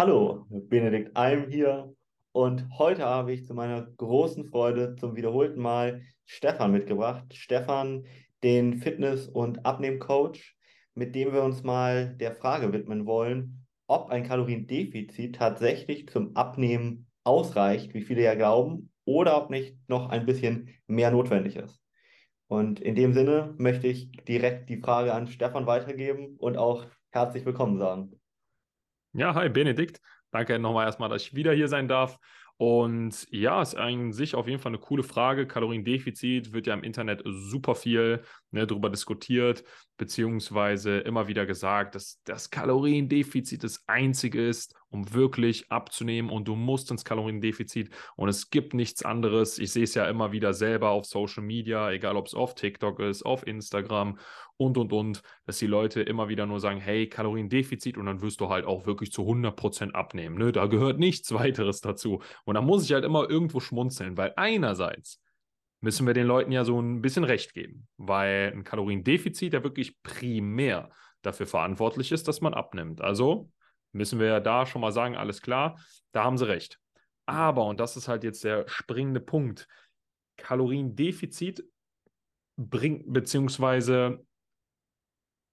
Hallo, Benedikt Alm hier und heute habe ich zu meiner großen Freude zum wiederholten Mal Stefan mitgebracht. Stefan, den Fitness- und Abnehmcoach, mit dem wir uns mal der Frage widmen wollen, ob ein Kaloriendefizit tatsächlich zum Abnehmen ausreicht, wie viele ja glauben, oder ob nicht noch ein bisschen mehr notwendig ist. Und in dem Sinne möchte ich direkt die Frage an Stefan weitergeben und auch herzlich willkommen sagen. Ja, hi Benedikt. Danke nochmal erstmal, dass ich wieder hier sein darf. Und ja, ist an sich auf jeden Fall eine coole Frage. Kaloriendefizit wird ja im Internet super viel ne, darüber diskutiert, beziehungsweise immer wieder gesagt, dass das Kaloriendefizit das einzige ist, um wirklich abzunehmen und du musst ins Kaloriendefizit und es gibt nichts anderes. Ich sehe es ja immer wieder selber auf Social Media, egal ob es auf TikTok ist, auf Instagram und, und, und, dass die Leute immer wieder nur sagen, hey, Kaloriendefizit und dann wirst du halt auch wirklich zu 100% abnehmen. Ne? Da gehört nichts weiteres dazu. Und da muss ich halt immer irgendwo schmunzeln, weil einerseits müssen wir den Leuten ja so ein bisschen recht geben, weil ein Kaloriendefizit ja wirklich primär dafür verantwortlich ist, dass man abnimmt. Also müssen wir ja da schon mal sagen, alles klar, da haben sie recht. Aber, und das ist halt jetzt der springende Punkt, Kaloriendefizit bringt, beziehungsweise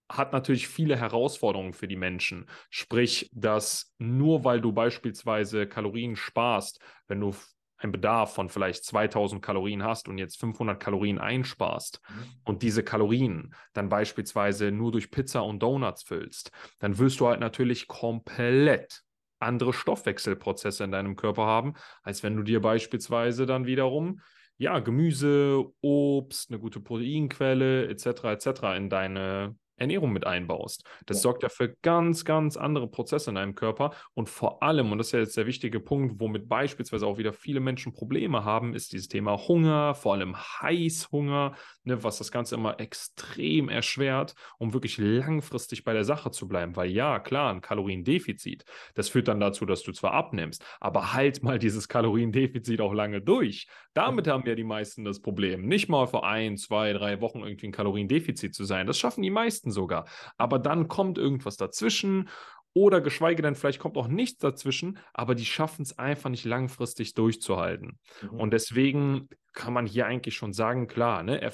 hat natürlich viele Herausforderungen für die Menschen. Sprich, dass nur weil du beispielsweise Kalorien sparst, wenn du einen Bedarf von vielleicht 2000 Kalorien hast und jetzt 500 Kalorien einsparst mhm. und diese Kalorien dann beispielsweise nur durch Pizza und Donuts füllst, dann wirst du halt natürlich komplett andere Stoffwechselprozesse in deinem Körper haben, als wenn du dir beispielsweise dann wiederum ja, Gemüse, Obst, eine gute Proteinquelle etc. etc. in deine Ernährung mit einbaust. Das ja. sorgt ja für ganz, ganz andere Prozesse in deinem Körper. Und vor allem, und das ist ja jetzt der wichtige Punkt, womit beispielsweise auch wieder viele Menschen Probleme haben, ist dieses Thema Hunger, vor allem Heißhunger, ne, was das Ganze immer extrem erschwert, um wirklich langfristig bei der Sache zu bleiben. Weil ja, klar, ein Kaloriendefizit, das führt dann dazu, dass du zwar abnimmst, aber halt mal dieses Kaloriendefizit auch lange durch. Damit haben ja die meisten das Problem. Nicht mal vor ein, zwei, drei Wochen irgendwie ein Kaloriendefizit zu sein. Das schaffen die meisten meisten sogar. Aber dann kommt irgendwas dazwischen oder geschweige denn, vielleicht kommt auch nichts dazwischen, aber die schaffen es einfach nicht langfristig durchzuhalten. Mhm. Und deswegen kann man hier eigentlich schon sagen, klar, ne,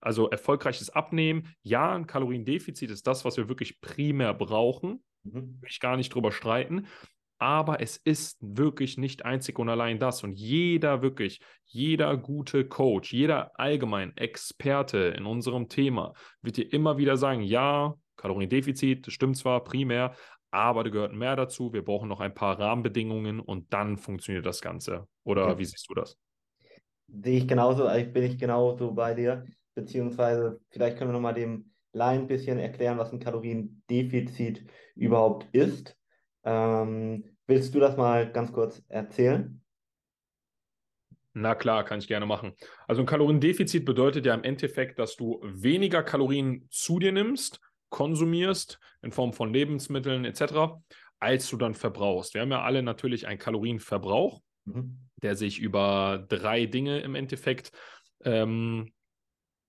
also erfolgreiches Abnehmen, ja, ein Kaloriendefizit ist das, was wir wirklich primär brauchen. Mhm. Will ich gar nicht drüber streiten aber es ist wirklich nicht einzig und allein das. Und jeder wirklich, jeder gute Coach, jeder allgemein Experte in unserem Thema wird dir immer wieder sagen, ja, Kaloriendefizit, das stimmt zwar primär, aber da gehört mehr dazu. Wir brauchen noch ein paar Rahmenbedingungen und dann funktioniert das Ganze. Oder ja. wie siehst du das? Sehe ich genauso, also bin ich genauso bei dir. Beziehungsweise, vielleicht können wir nochmal dem Laien ein bisschen erklären, was ein Kaloriendefizit überhaupt ist. Ähm, willst du das mal ganz kurz erzählen? Na klar, kann ich gerne machen. Also ein Kaloriendefizit bedeutet ja im Endeffekt, dass du weniger Kalorien zu dir nimmst, konsumierst in Form von Lebensmitteln etc., als du dann verbrauchst. Wir haben ja alle natürlich einen Kalorienverbrauch, mhm. der sich über drei Dinge im Endeffekt ähm,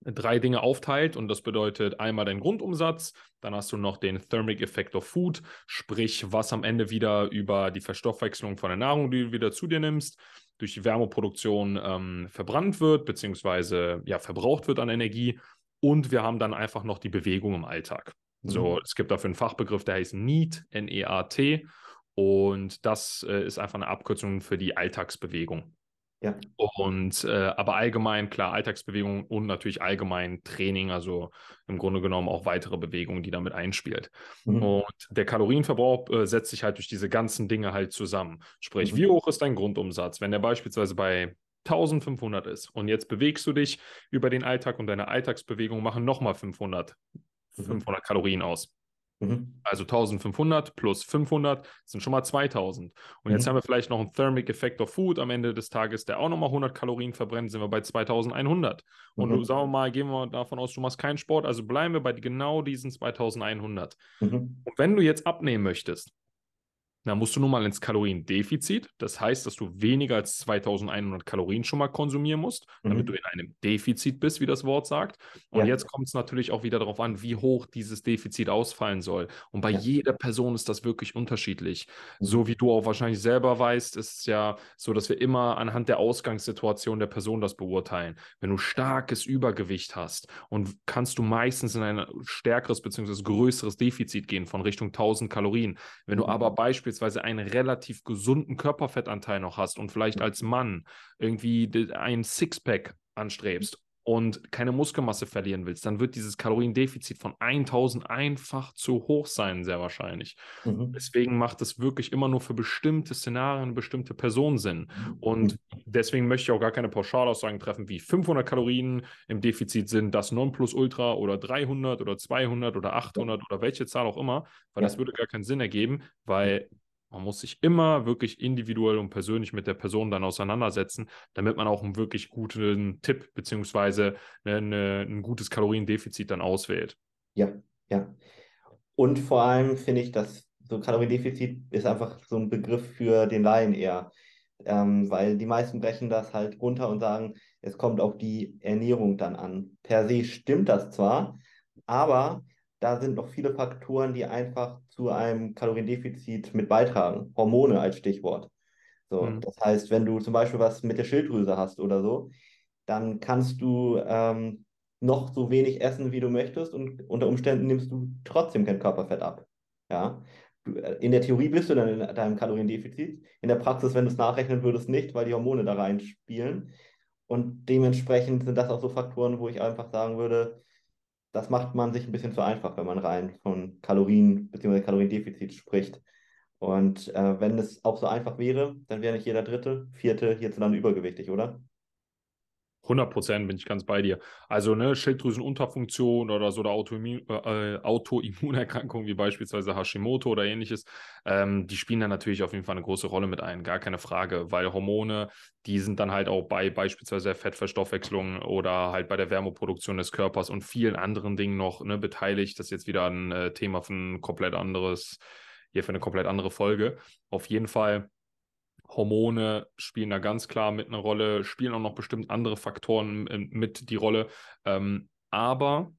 drei Dinge aufteilt und das bedeutet einmal den Grundumsatz, dann hast du noch den Thermic Effect of Food, sprich was am Ende wieder über die Verstoffwechslung von der Nahrung, die du wieder zu dir nimmst, durch die Wärmeproduktion ähm, verbrannt wird, beziehungsweise ja, verbraucht wird an Energie. Und wir haben dann einfach noch die Bewegung im Alltag. Mhm. So, es gibt dafür einen Fachbegriff, der heißt NEAT, N-E-A-T. Und das äh, ist einfach eine Abkürzung für die Alltagsbewegung. Ja. Und äh, aber allgemein, klar, Alltagsbewegung und natürlich allgemein Training, also im Grunde genommen auch weitere Bewegungen, die damit einspielt. Mhm. Und der Kalorienverbrauch äh, setzt sich halt durch diese ganzen Dinge halt zusammen. Sprich, mhm. wie hoch ist dein Grundumsatz? Wenn der beispielsweise bei 1500 ist und jetzt bewegst du dich über den Alltag und deine Alltagsbewegungen machen nochmal 500, mhm. 500 Kalorien aus. Mhm. Also 1500 plus 500 sind schon mal 2000. Und mhm. jetzt haben wir vielleicht noch einen Thermic Effect of Food am Ende des Tages, der auch nochmal 100 Kalorien verbrennt, sind wir bei 2100. Und mhm. du, sagen wir mal, gehen wir davon aus, du machst keinen Sport, also bleiben wir bei genau diesen 2100. Mhm. Und wenn du jetzt abnehmen möchtest, Da musst du nun mal ins Kaloriendefizit. Das heißt, dass du weniger als 2100 Kalorien schon mal konsumieren musst, damit Mhm. du in einem Defizit bist, wie das Wort sagt. Und Ja. jetzt kommt es natürlich auch wieder darauf an, wie hoch dieses Defizit ausfallen soll. Und bei Ja. jeder Person ist das wirklich unterschiedlich. Mhm. So wie du auch wahrscheinlich selber weißt, ist es ja so, dass wir immer anhand der Ausgangssituation der Person das beurteilen. Wenn du starkes Übergewicht hast und kannst du meistens in ein stärkeres bzw. größeres Defizit gehen von Richtung 1000 Kalorien. Wenn du Mhm. aber beispielsweise einen relativ gesunden Körperfettanteil noch hast und vielleicht als Mann irgendwie ein Sixpack anstrebst und keine Muskelmasse verlieren willst, dann wird dieses Kaloriendefizit von 1000 einfach zu hoch sein, sehr wahrscheinlich. Mhm. Deswegen macht es wirklich immer nur für bestimmte Szenarien, bestimmte Personen Sinn. Und deswegen möchte ich auch gar keine Pauschalaussagen treffen, wie 500 Kalorien im Defizit sind, das Nonplusultra oder 300 oder 200 oder 800 oder welche Zahl auch immer, weil Ja. das würde gar keinen Sinn ergeben, weil man muss sich immer wirklich individuell und persönlich mit der Person dann auseinandersetzen, damit man auch einen wirklich guten Tipp beziehungsweise ne, ne, ein gutes Kaloriendefizit dann auswählt. Ja, ja. Und vor allem finde ich, dass so Kaloriendefizit ist einfach so ein Begriff für den Laien eher. Ähm, weil die meisten brechen das halt runter und sagen, es kommt auf die Ernährung dann an. Per se stimmt das zwar, aber da sind noch viele Faktoren, die einfach zu einem Kaloriendefizit mit beitragen. Hormone als Stichwort. So, Mhm. das heißt, wenn du zum Beispiel was mit der Schilddrüse hast oder so, dann kannst du ähm, noch so wenig essen, wie du möchtest und unter Umständen nimmst du trotzdem kein Körperfett ab. Ja? Du, äh, in der Theorie bist du dann in deinem Kaloriendefizit, in der Praxis, wenn du es nachrechnen würdest, nicht, weil die Hormone da reinspielen. Und dementsprechend sind das auch so Faktoren, wo ich einfach sagen würde, das macht man sich ein bisschen zu einfach, wenn man rein von Kalorien bzw. Kaloriendefizit spricht. Und äh, wenn es auch so einfach wäre, dann wäre nicht jeder Dritte, Vierte hierzulande übergewichtig, oder? 100 Prozent bin ich ganz bei dir. Also ne, Schilddrüsenunterfunktion oder so oder Autoimmun, äh, Autoimmunerkrankungen wie beispielsweise Hashimoto oder ähnliches, ähm, die spielen dann natürlich auf jeden Fall eine große Rolle mit ein, gar keine Frage, weil Hormone, die sind dann halt auch bei beispielsweise der Fettverstoffwechslung oder halt bei der Wärmeproduktion des Körpers und vielen anderen Dingen noch ne, beteiligt. Das ist jetzt wieder ein äh, Thema für ein komplett anderes, hier für eine komplett andere Folge. Auf jeden Fall Hormone spielen da ganz klar mit einer Rolle, spielen auch noch bestimmt andere Faktoren äh, mit die Rolle. Ähm, aber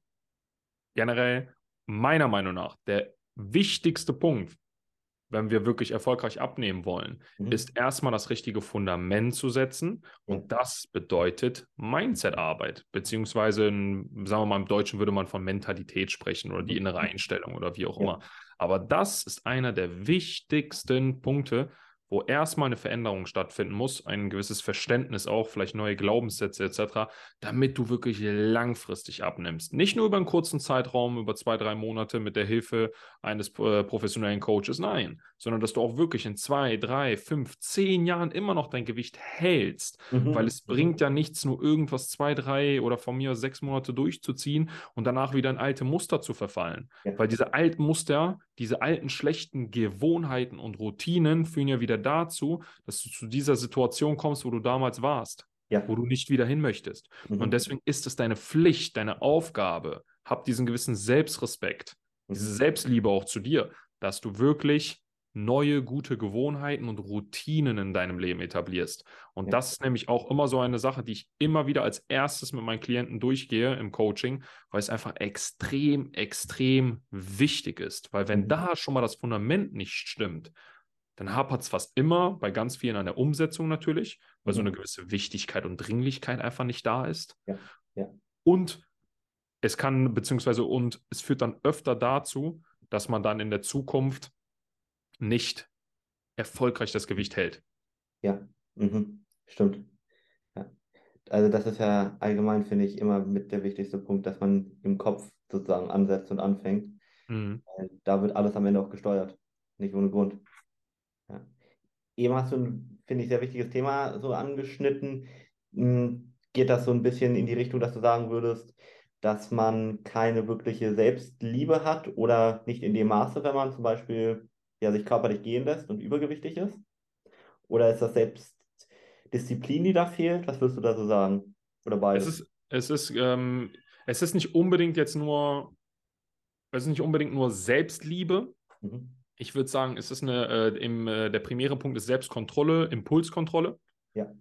generell, meiner Meinung nach, der wichtigste Punkt, wenn wir wirklich erfolgreich abnehmen wollen, Mhm. ist erstmal das richtige Fundament zu setzen. Und das bedeutet Mindset-Arbeit, beziehungsweise, in, sagen wir mal, im Deutschen würde man von Mentalität sprechen oder die innere Einstellung oder wie auch Ja. immer. Aber das ist einer der wichtigsten Punkte, wo erstmal eine Veränderung stattfinden muss, ein gewisses Verständnis auch, vielleicht neue Glaubenssätze etc., damit du wirklich langfristig abnimmst. Nicht nur über einen kurzen Zeitraum, über zwei, drei Monate mit der Hilfe eines äh, professionellen Coaches, nein, sondern dass du auch wirklich in zwei, drei, fünf, zehn Jahren immer noch dein Gewicht hältst, Mhm. weil es bringt ja nichts, nur irgendwas zwei, drei oder von mir sechs Monate durchzuziehen und danach wieder in alte Muster zu verfallen. Ja. Weil diese alten Muster, diese alten schlechten Gewohnheiten und Routinen führen ja wieder dazu, dass du zu dieser Situation kommst, wo du damals warst, Ja. wo du nicht wieder hin möchtest. Mhm. Und deswegen ist es deine Pflicht, deine Aufgabe, hab diesen gewissen Selbstrespekt, diese Mhm. Selbstliebe auch zu dir, dass du wirklich neue gute Gewohnheiten und Routinen in deinem Leben etablierst. Und Ja. das ist nämlich auch immer so eine Sache, die ich immer wieder als erstes mit meinen Klienten durchgehe im Coaching, weil es einfach extrem, extrem wichtig ist. Weil wenn Mhm. da schon mal das Fundament nicht stimmt, dann hapert es fast immer bei ganz vielen an der Umsetzung natürlich, weil so Mhm. eine gewisse Wichtigkeit und Dringlichkeit einfach nicht da ist. Ja, ja. Und es kann, beziehungsweise, und es führt dann öfter dazu, dass man dann in der Zukunft nicht erfolgreich das Gewicht hält. Ja, mhm. Stimmt. Ja. Also das ist ja allgemein, finde ich, immer mit der wichtigste Punkt, dass man im Kopf sozusagen ansetzt und anfängt. Mhm. Da wird alles am Ende auch gesteuert, nicht ohne Grund. Ja. Eben hast du ein, finde ich, sehr wichtiges Thema so angeschnitten. Hm, Geht das so ein bisschen in die Richtung, dass du sagen würdest, dass man keine wirkliche Selbstliebe hat oder nicht in dem Maße, wenn man zum Beispiel ja, sich körperlich gehen lässt und übergewichtig ist? Oder ist das Selbstdisziplin, die da fehlt? Was würdest du da so sagen? Oder Es beides? ist, es ist, ähm, es ist nicht unbedingt jetzt nur, es ist nicht unbedingt nur Selbstliebe. Mhm. Ich würde sagen, es ist eine, äh, im, äh, der primäre Punkt ist Selbstkontrolle, Impulskontrolle. Ja.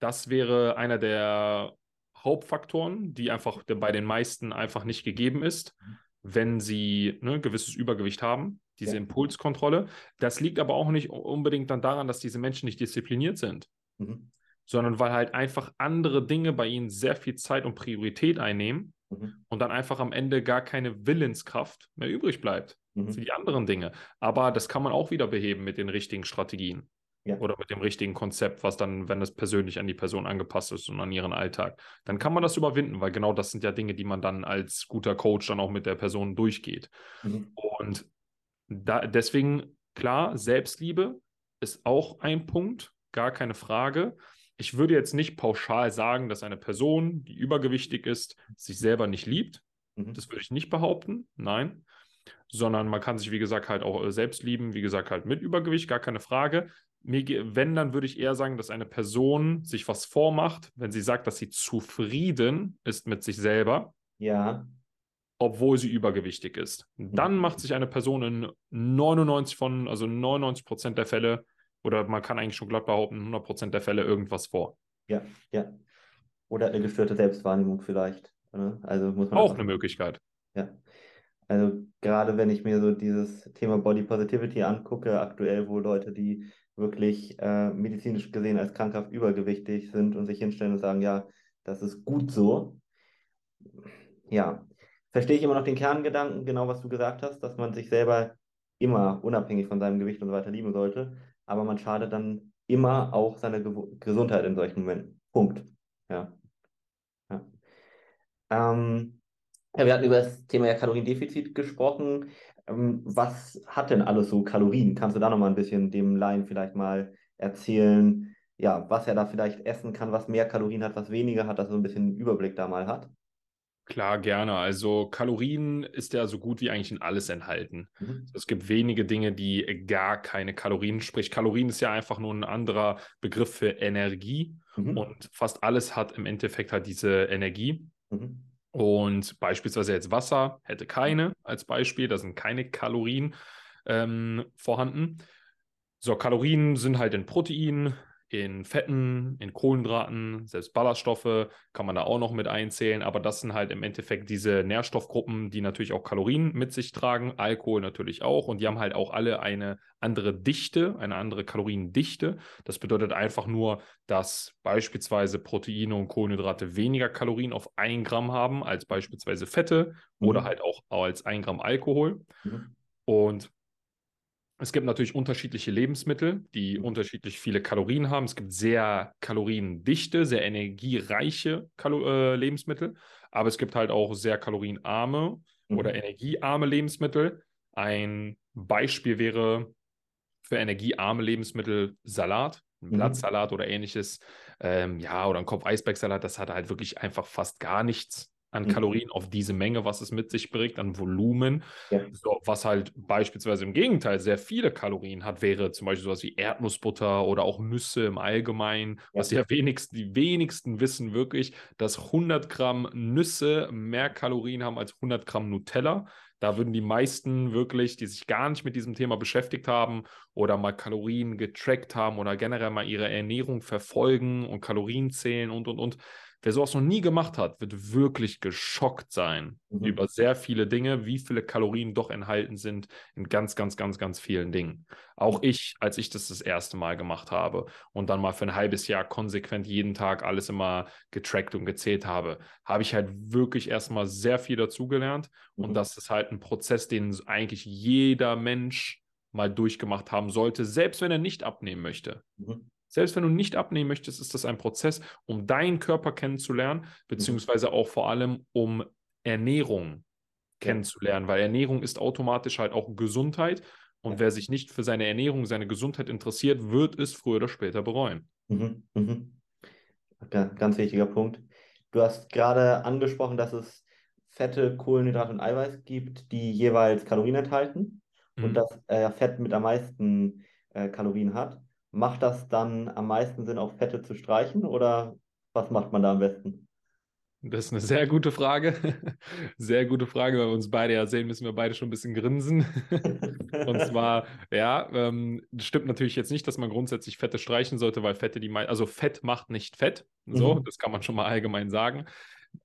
Das wäre einer der Hauptfaktoren, die einfach bei den meisten einfach nicht gegeben ist, Mhm. wenn sie ne, gewisses Übergewicht haben, diese Ja. Impulskontrolle. Das liegt aber auch nicht unbedingt dann daran, dass diese Menschen nicht diszipliniert sind, Mhm. sondern weil halt einfach andere Dinge bei ihnen sehr viel Zeit und Priorität einnehmen Mhm. und dann einfach am Ende gar keine Willenskraft mehr übrig bleibt für Mhm. die anderen Dinge. Aber das kann man auch wieder beheben mit den richtigen Strategien Ja. oder mit dem richtigen Konzept, was dann, wenn das persönlich an die Person angepasst ist und an ihren Alltag, dann kann man das überwinden, weil genau das sind ja Dinge, die man dann als guter Coach dann auch mit der Person durchgeht. Mhm. Und da, deswegen, klar, Selbstliebe ist auch ein Punkt, gar keine Frage. Ich würde jetzt nicht pauschal sagen, dass eine Person, die übergewichtig ist, sich selber nicht liebt. Mhm. Das würde ich nicht behaupten, nein. Sondern man kann sich, wie gesagt, halt auch äh, selbst lieben, wie gesagt, halt mit Übergewicht, gar keine Frage. Mir, wenn, dann würde ich eher sagen, dass eine Person sich was vormacht, wenn sie sagt, dass sie zufrieden ist mit sich selber, Ja. Obwohl sie übergewichtig ist. Dann macht sich eine Person in 99 von, also 99 Prozent der Fälle, oder man kann eigentlich schon glatt behaupten, 100 Prozent der Fälle irgendwas vor. Ja. Ja. Oder eine gestörte Selbstwahrnehmung vielleicht. ne? Also muss man Auch eine Möglichkeit. Ja. Also gerade wenn ich mir so dieses Thema Body Positivity angucke, aktuell, wo Leute, die wirklich äh, medizinisch gesehen als krankhaft übergewichtig sind und sich hinstellen und sagen, ja, das ist gut so. Ja, verstehe ich immer noch den Kerngedanken, genau was du gesagt hast, dass man sich selber immer unabhängig von seinem Gewicht und so weiter lieben sollte, aber man schadet dann immer auch seiner Gew Gesundheit in solchen Momenten. Punkt. Ja. Ja. Ähm, ja, wir hatten über das Thema ja Kaloriendefizit gesprochen. Ähm, was hat denn alles so Kalorien? Kannst du da nochmal ein bisschen dem Laien vielleicht mal erzählen, ja, was er da vielleicht essen kann, was mehr Kalorien hat, was weniger hat, dass er so ein bisschen einen Überblick da mal hat? Klar, gerne. Also Kalorien ist ja so gut wie eigentlich in alles enthalten. Mhm. Es gibt wenige Dinge, die gar keine Kalorien, sprich Kalorien ist ja einfach nur ein anderer Begriff für Energie Mhm. und fast alles hat im Endeffekt halt diese Energie. Mhm. Und beispielsweise jetzt Wasser hätte keine als Beispiel, da sind keine Kalorien ähm, vorhanden. So, Kalorien sind halt in Proteinen, in Fetten, in Kohlenhydraten, selbst Ballaststoffe kann man da auch noch mit einzählen, aber das sind halt im Endeffekt diese Nährstoffgruppen, die natürlich auch Kalorien mit sich tragen, Alkohol natürlich auch und die haben halt auch alle eine andere Dichte, eine andere Kaloriendichte. Das bedeutet einfach nur, dass beispielsweise Proteine und Kohlenhydrate weniger Kalorien auf ein Gramm haben als beispielsweise Fette oder Mhm. halt auch als ein Gramm Alkohol. Mhm. Und es gibt natürlich unterschiedliche Lebensmittel, die Mhm. unterschiedlich viele Kalorien haben. Es gibt sehr kaloriendichte, sehr energiereiche Kalo äh, Lebensmittel, aber es gibt halt auch sehr kalorienarme Mhm. oder energiearme Lebensmittel. Ein Beispiel wäre für energiearme Lebensmittel Salat, ein Mhm. Blattsalat oder ähnliches. Ähm, ja, oder ein Kopf Eisbergsalat, das hat halt wirklich einfach fast gar nichts an Mhm. Kalorien auf diese Menge, was es mit sich bringt, an Volumen. Ja. So, was halt beispielsweise im Gegenteil sehr viele Kalorien hat, wäre zum Beispiel sowas wie Erdnussbutter oder auch Nüsse im Allgemeinen, was ja wenigsten, die wenigsten wissen wirklich, dass 100 Gramm Nüsse mehr Kalorien haben als 100 Gramm Nutella. Da würden die meisten wirklich, die sich gar nicht mit diesem Thema beschäftigt haben oder mal Kalorien getrackt haben oder generell mal ihre Ernährung verfolgen und Kalorien zählen und, und, und. Wer sowas noch nie gemacht hat, wird wirklich geschockt sein Mhm. über sehr viele Dinge, wie viele Kalorien doch enthalten sind in ganz, ganz, ganz, ganz vielen Dingen. Auch ich, als ich das das erste Mal gemacht habe und dann mal für ein halbes Jahr konsequent jeden Tag alles immer getrackt und gezählt habe, habe ich halt wirklich erstmal sehr viel dazugelernt. Und Mhm. das ist halt ein Prozess, den eigentlich jeder Mensch mal durchgemacht haben sollte, selbst wenn er nicht abnehmen möchte. Mhm. Selbst wenn du nicht abnehmen möchtest, ist das ein Prozess, um deinen Körper kennenzulernen, beziehungsweise auch vor allem um Ernährung kennenzulernen, weil Ernährung ist automatisch halt auch Gesundheit. Und wer sich nicht für seine Ernährung, seine Gesundheit interessiert, wird es früher oder später bereuen. Mhm. Mhm. Ga- Ganz wichtiger Punkt. Du hast gerade angesprochen, dass es Fette, Kohlenhydrate und Eiweiß gibt, die jeweils Kalorien enthalten und Mhm. dass äh, Fett mit am meisten äh, Kalorien hat. Macht das dann am meisten Sinn, auch Fette zu streichen oder was macht man da am besten? Das ist eine sehr gute Frage. Sehr gute Frage, weil wir uns beide ja sehen, müssen wir beide schon ein bisschen grinsen. Und zwar, ja, ähm, stimmt natürlich jetzt nicht, dass man grundsätzlich Fette streichen sollte, weil Fette die, also Fett macht nicht Fett. So, mhm. das kann man schon mal allgemein sagen.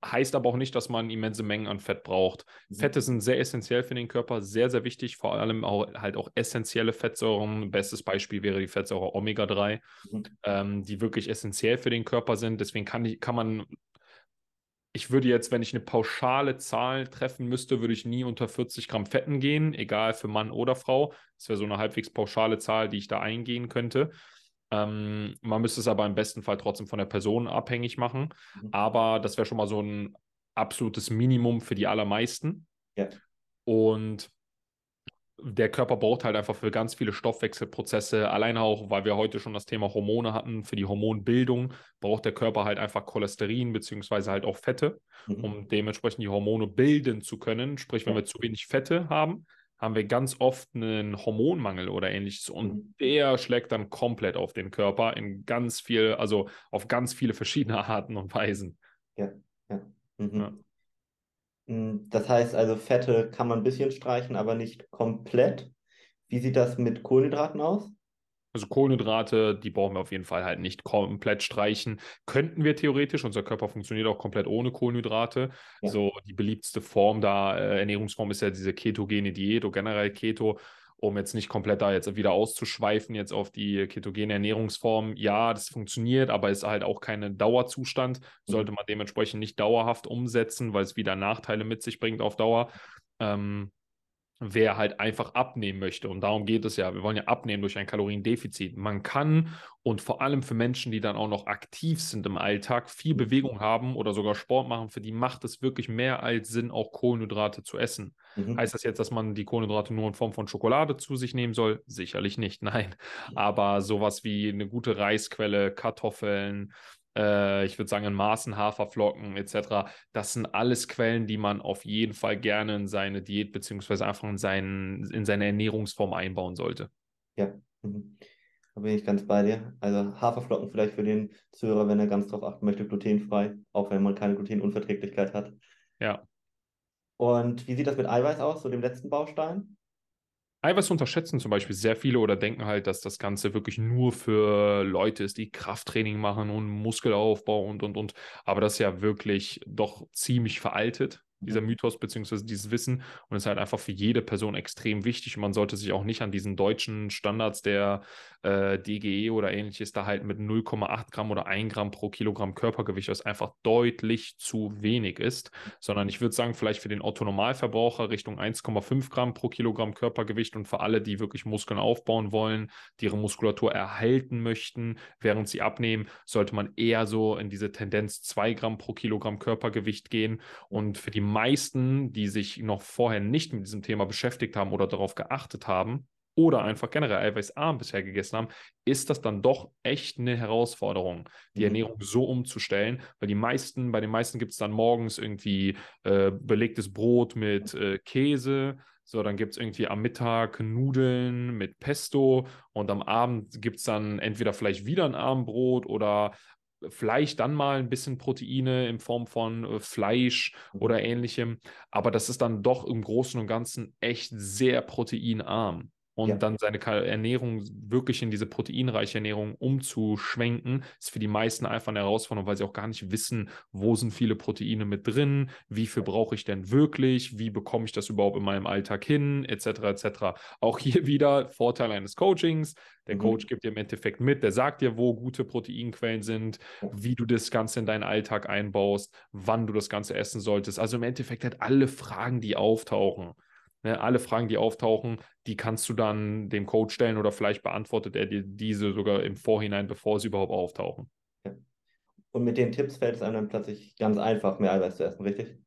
Heißt aber auch nicht, dass man immense Mengen an Fett braucht. Mhm. Fette sind sehr essentiell für den Körper, sehr, sehr wichtig, vor allem auch, halt auch essentielle Fettsäuren. Bestes Beispiel wäre die Fettsäure Omega-3, mhm. ähm, die wirklich essentiell für den Körper sind. Deswegen kann, ich, kann man, ich würde jetzt, wenn ich eine pauschale Zahl treffen müsste, würde ich nie unter 40 Gramm Fetten gehen, egal für Mann oder Frau. Das wäre so eine halbwegs pauschale Zahl, die ich da eingehen könnte. Ähm, man müsste es aber im besten Fall trotzdem von der Person abhängig machen. Mhm. Aber das wäre schon mal so ein absolutes Minimum für die allermeisten. Ja. Und der Körper braucht halt einfach für ganz viele Stoffwechselprozesse, alleine auch, weil wir heute schon das Thema Hormone hatten, für die Hormonbildung braucht der Körper halt einfach Cholesterin beziehungsweise halt auch Fette, mhm. um dementsprechend die Hormone bilden zu können. Sprich, wenn wir zu wenig Fette haben, haben wir ganz oft einen Hormonmangel oder ähnliches und mhm. der schlägt dann komplett auf den Körper in ganz viel, also auf ganz viele verschiedene Arten und Weisen. Ja, ja. Mhm. ja. Mm, das heißt also, Fette kann man ein bisschen streichen, aber nicht komplett. Wie sieht das mit Kohlenhydraten aus? Also Kohlenhydrate, die brauchen wir auf jeden Fall halt nicht komplett streichen. Könnten wir theoretisch, unser Körper funktioniert auch komplett ohne Kohlenhydrate. Ja. So die beliebteste Form da, äh, Ernährungsform ist ja diese ketogene Diät oder generell Keto, um jetzt nicht komplett da jetzt wieder auszuschweifen, jetzt auf die ketogene Ernährungsform. Ja, das funktioniert, aber ist halt auch kein Dauerzustand. Mhm. Sollte man dementsprechend nicht dauerhaft umsetzen, weil es wieder Nachteile mit sich bringt auf Dauer. Ähm, wer halt einfach abnehmen möchte. Und darum geht es ja. Wir wollen ja abnehmen durch ein Kaloriendefizit. Man kann und vor allem für Menschen, die dann auch noch aktiv sind im Alltag, viel Bewegung haben oder sogar Sport machen, für die macht es wirklich mehr als Sinn, auch Kohlenhydrate zu essen. Mhm. Heißt das jetzt, dass man die Kohlenhydrate nur in Form von Schokolade zu sich nehmen soll? Sicherlich nicht, nein. Aber sowas wie eine gute Reisquelle, Kartoffeln, äh, ich würde sagen in Maßen, Haferflocken etc. Das sind alles Quellen, die man auf jeden Fall gerne in seine Diät beziehungsweise einfach in, seinen, in seine Ernährungsform einbauen sollte. Ja, mhm. Da bin ich ganz bei dir. Also Haferflocken vielleicht für den Zuhörer, wenn er ganz drauf achten möchte, glutenfrei, auch wenn man keine Glutenunverträglichkeit hat. Ja. Und wie sieht das mit Eiweiß aus, so dem letzten Baustein? Eiweiß unterschätzen zum Beispiel sehr viele oder denken halt, dass das Ganze wirklich nur für Leute ist, die Krafttraining machen und Muskelaufbau und, und, und. Aber das ist ja wirklich doch ziemlich veraltet dieser Mythos beziehungsweise dieses Wissen und ist halt einfach für jede Person extrem wichtig und man sollte sich auch nicht an diesen deutschen Standards der äh, DGE oder ähnliches da halt mit 0,8 Gramm oder 1 Gramm pro Kilogramm Körpergewicht, was einfach deutlich zu wenig ist, sondern ich würde sagen, vielleicht für den Otto-Normalverbraucher Richtung 1,5 Gramm pro Kilogramm Körpergewicht und für alle, die wirklich Muskeln aufbauen wollen, die ihre Muskulatur erhalten möchten, während sie abnehmen, sollte man eher so in diese Tendenz 2 Gramm pro Kilogramm Körpergewicht gehen und für die meisten, die sich noch vorher nicht mit diesem Thema beschäftigt haben oder darauf geachtet haben oder einfach generell eiweißarm bisher gegessen haben, ist das dann doch echt eine Herausforderung, die mhm. Ernährung so umzustellen, weil die meisten, bei den meisten gibt es dann morgens irgendwie äh, belegtes Brot mit äh, Käse, so, dann gibt es irgendwie am Mittag Nudeln mit Pesto und am Abend gibt es dann entweder vielleicht wieder ein Abendbrot oder vielleicht dann mal ein bisschen Proteine in Form von äh, Fleisch mhm. oder ähnlichem, aber das ist dann doch im Großen und Ganzen echt sehr proteinarm und ja. dann seine Ernährung wirklich in diese proteinreiche Ernährung umzuschwenken, ist für die meisten einfach eine Herausforderung, weil sie auch gar nicht wissen, wo sind viele Proteine mit drin, wie viel brauche ich denn wirklich, wie bekomme ich das überhaupt in meinem Alltag hin, etc. etc. Auch hier wieder Vorteil eines Coachings. Der mhm. Coach gibt dir im Endeffekt mit, der sagt dir, wo gute Proteinquellen sind, wie du das Ganze in deinen Alltag einbaust, wann du das Ganze essen solltest. Also im Endeffekt hat alle Fragen, die auftauchen Ne, alle Fragen, die auftauchen, die kannst du dann dem Coach stellen oder vielleicht beantwortet er dir diese sogar im Vorhinein, bevor sie überhaupt auftauchen. Und mit den Tipps fällt es einem dann plötzlich ganz einfach, mehr Eiweiß zu essen, richtig?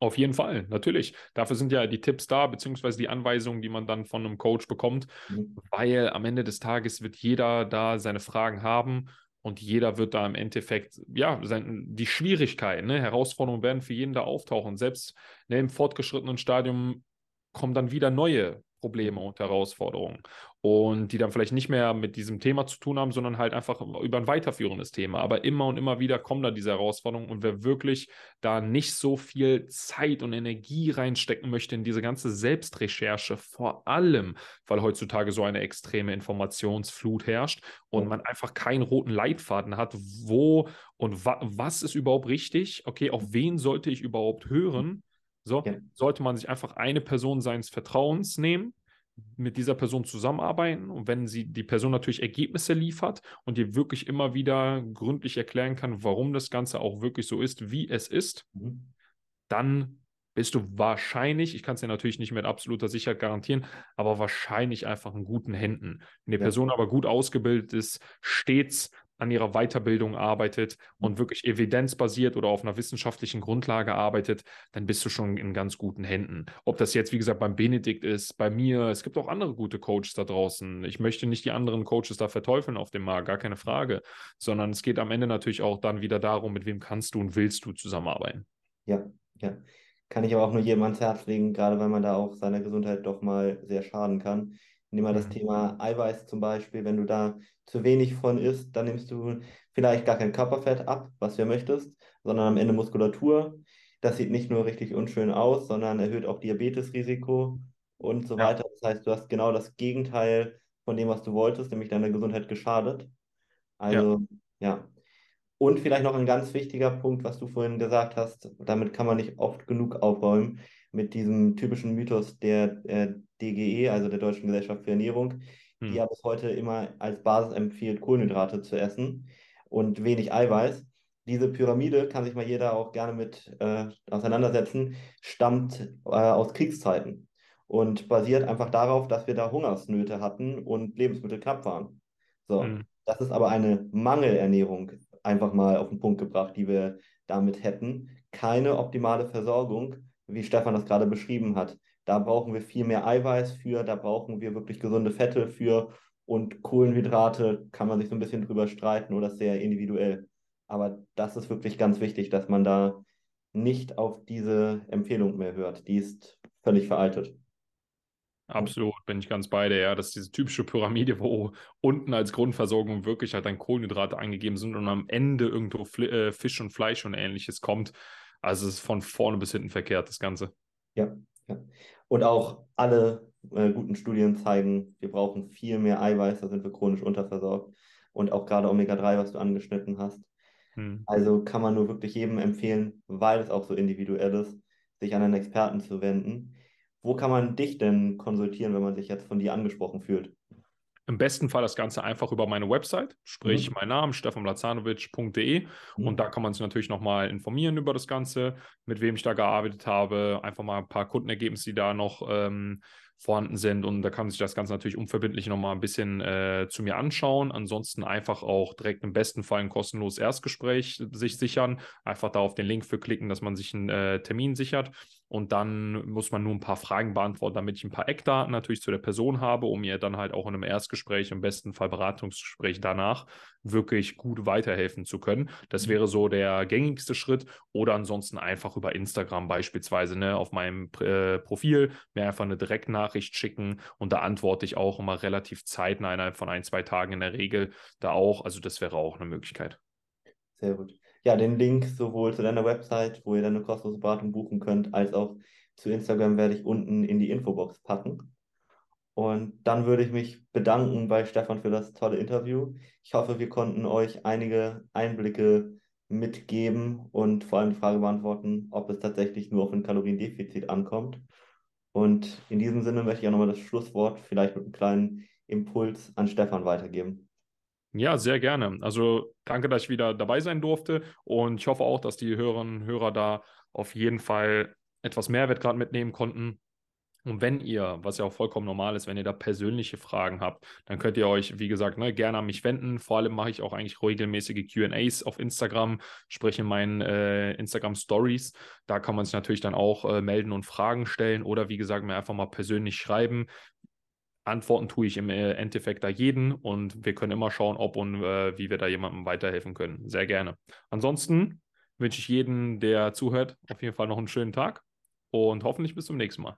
Auf jeden Fall, natürlich. Dafür sind ja die Tipps da, beziehungsweise die Anweisungen, die man dann von einem Coach bekommt, mhm. weil am Ende des Tages wird jeder da seine Fragen haben und jeder wird da im Endeffekt, ja, sein, die Schwierigkeiten, ne, Herausforderungen werden für jeden da auftauchen. Selbst ne, im fortgeschrittenen Stadium kommen dann wieder neue Probleme und Herausforderungen und die dann vielleicht nicht mehr mit diesem Thema zu tun haben, sondern halt einfach über ein weiterführendes Thema. Aber immer und immer wieder kommen da diese Herausforderungen und wer wirklich da nicht so viel Zeit und Energie reinstecken möchte in diese ganze Selbstrecherche, vor allem, weil heutzutage so eine extreme Informationsflut herrscht und man einfach keinen roten Leitfaden hat, wo und wa was ist überhaupt richtig? Okay, auf wen sollte ich überhaupt hören? So, ja. sollte man sich einfach eine Person seines Vertrauens nehmen, mit dieser Person zusammenarbeiten und wenn sie die Person natürlich Ergebnisse liefert und dir wirklich immer wieder gründlich erklären kann, warum das Ganze auch wirklich so ist, wie es ist, mhm. dann bist du wahrscheinlich, ich kann es dir natürlich nicht mit absoluter Sicherheit garantieren, aber wahrscheinlich einfach in guten Händen. Wenn die ja. Person aber gut ausgebildet ist, stets an ihrer Weiterbildung arbeitet und wirklich evidenzbasiert oder auf einer wissenschaftlichen Grundlage arbeitet, dann bist du schon in ganz guten Händen. Ob das jetzt, wie gesagt, beim Benedikt ist, bei mir, es gibt auch andere gute Coaches da draußen. Ich möchte nicht die anderen Coaches da verteufeln auf dem Markt, gar keine Frage, sondern es geht am Ende natürlich auch dann wieder darum, mit wem kannst du und willst du zusammenarbeiten. Ja, ja. Kann ich aber auch nur jedem ans Herz legen, gerade weil man da auch seiner Gesundheit doch mal sehr schaden kann. Nehmen wir das mhm. Thema Eiweiß zum Beispiel. Wenn du da zu wenig von isst, dann nimmst du vielleicht gar kein Körperfett ab, was du möchtest, sondern am Ende Muskulatur. Das sieht nicht nur richtig unschön aus, sondern erhöht auch Diabetesrisiko und so ja. weiter. Das heißt, du hast genau das Gegenteil von dem, was du wolltest, nämlich deiner Gesundheit geschadet. Also, ja. ja. Und vielleicht noch ein ganz wichtiger Punkt, was du vorhin gesagt hast, damit kann man nicht oft genug aufräumen, mit diesem typischen Mythos der äh, DGE, also der Deutschen Gesellschaft für Ernährung, hm. die ja bis heute immer als Basis empfiehlt, Kohlenhydrate zu essen und wenig Eiweiß. Diese Pyramide kann sich mal jeder auch gerne mit äh, auseinandersetzen, stammt äh, aus Kriegszeiten und basiert einfach darauf, dass wir da Hungersnöte hatten und Lebensmittel knapp waren. So, hm. das ist aber eine Mangelernährung einfach mal auf den Punkt gebracht, die wir damit hätten. Keine optimale Versorgung wie Stefan das gerade beschrieben hat. Da brauchen wir viel mehr Eiweiß für, da brauchen wir wirklich gesunde Fette für und Kohlenhydrate kann man sich so ein bisschen drüber streiten oder sehr individuell. Aber das ist wirklich ganz wichtig, dass man da nicht auf diese Empfehlung mehr hört. Die ist völlig veraltet. Absolut, bin ich ganz bei dir. Ja, das ist diese typische Pyramide, wo unten als Grundversorgung wirklich halt dann Kohlenhydrate angegeben sind und am Ende irgendwo äh, Fisch und Fleisch und ähnliches kommt. Also es ist von vorne bis hinten verkehrt, das Ganze. Ja, ja. Und auch alle äh, guten Studien zeigen, wir brauchen viel mehr Eiweiß, da sind wir chronisch unterversorgt. Und auch gerade Omega-3, was du angeschnitten hast. Hm. Also kann man nur wirklich jedem empfehlen, weil es auch so individuell ist, sich an einen Experten zu wenden. Wo kann man dich denn konsultieren, wenn man sich jetzt von dir angesprochen fühlt? Im besten Fall das Ganze einfach über meine Website, sprich mhm. mein Name, stefanlazanovic.de. Mhm. Und da kann man sich natürlich nochmal informieren über das Ganze, mit wem ich da gearbeitet habe, einfach mal ein paar Kundenergebnisse, die da noch ähm, vorhanden sind. Und da kann man sich das Ganze natürlich unverbindlich nochmal ein bisschen äh, zu mir anschauen. Ansonsten einfach auch direkt im besten Fall ein kostenloses Erstgespräch sich sichern. Einfach da auf den Link für klicken, dass man sich einen äh, Termin sichert. Und dann muss man nur ein paar Fragen beantworten, damit ich ein paar Eckdaten natürlich zu der Person habe, um ihr dann halt auch in einem Erstgespräch, im besten Fall Beratungsgespräch danach wirklich gut weiterhelfen zu können. Das mhm. wäre so der gängigste Schritt. Oder ansonsten einfach über Instagram beispielsweise ne, auf meinem äh, Profil mir einfach eine Direktnachricht schicken und da antworte ich auch immer relativ zeitnah innerhalb von ein, zwei Tagen in der Regel da auch. Also das wäre auch eine Möglichkeit. Sehr gut ja, den Link sowohl zu deiner Website, wo ihr deine kostenlose Beratung buchen könnt, als auch zu Instagram werde ich unten in die Infobox packen. Und dann würde ich mich bedanken bei Stefan für das tolle Interview. Ich hoffe, wir konnten euch einige Einblicke mitgeben und vor allem die Frage beantworten, ob es tatsächlich nur auf ein Kaloriendefizit ankommt. Und in diesem Sinne möchte ich auch nochmal das Schlusswort vielleicht mit einem kleinen Impuls an Stefan weitergeben. Ja, sehr gerne. Also danke, dass ich wieder dabei sein durfte und ich hoffe auch, dass die Hörerinnen und Hörer da auf jeden Fall etwas Mehrwert gerade mitnehmen konnten. Und wenn ihr, was ja auch vollkommen normal ist, wenn ihr da persönliche Fragen habt, dann könnt ihr euch, wie gesagt, ne, gerne an mich wenden. Vor allem mache ich auch eigentlich regelmäßige QAs auf Instagram, sprich in meinen äh, Instagram Stories. Da kann man sich natürlich dann auch äh, melden und Fragen stellen oder wie gesagt, mir einfach mal persönlich schreiben. Antworten tue ich im äh, Endeffekt da jeden und wir können immer schauen, ob und äh, wie wir da jemandem weiterhelfen können. Sehr gerne. Ansonsten wünsche ich jedem, der zuhört, auf jeden Fall noch einen schönen Tag und hoffentlich bis zum nächsten Mal.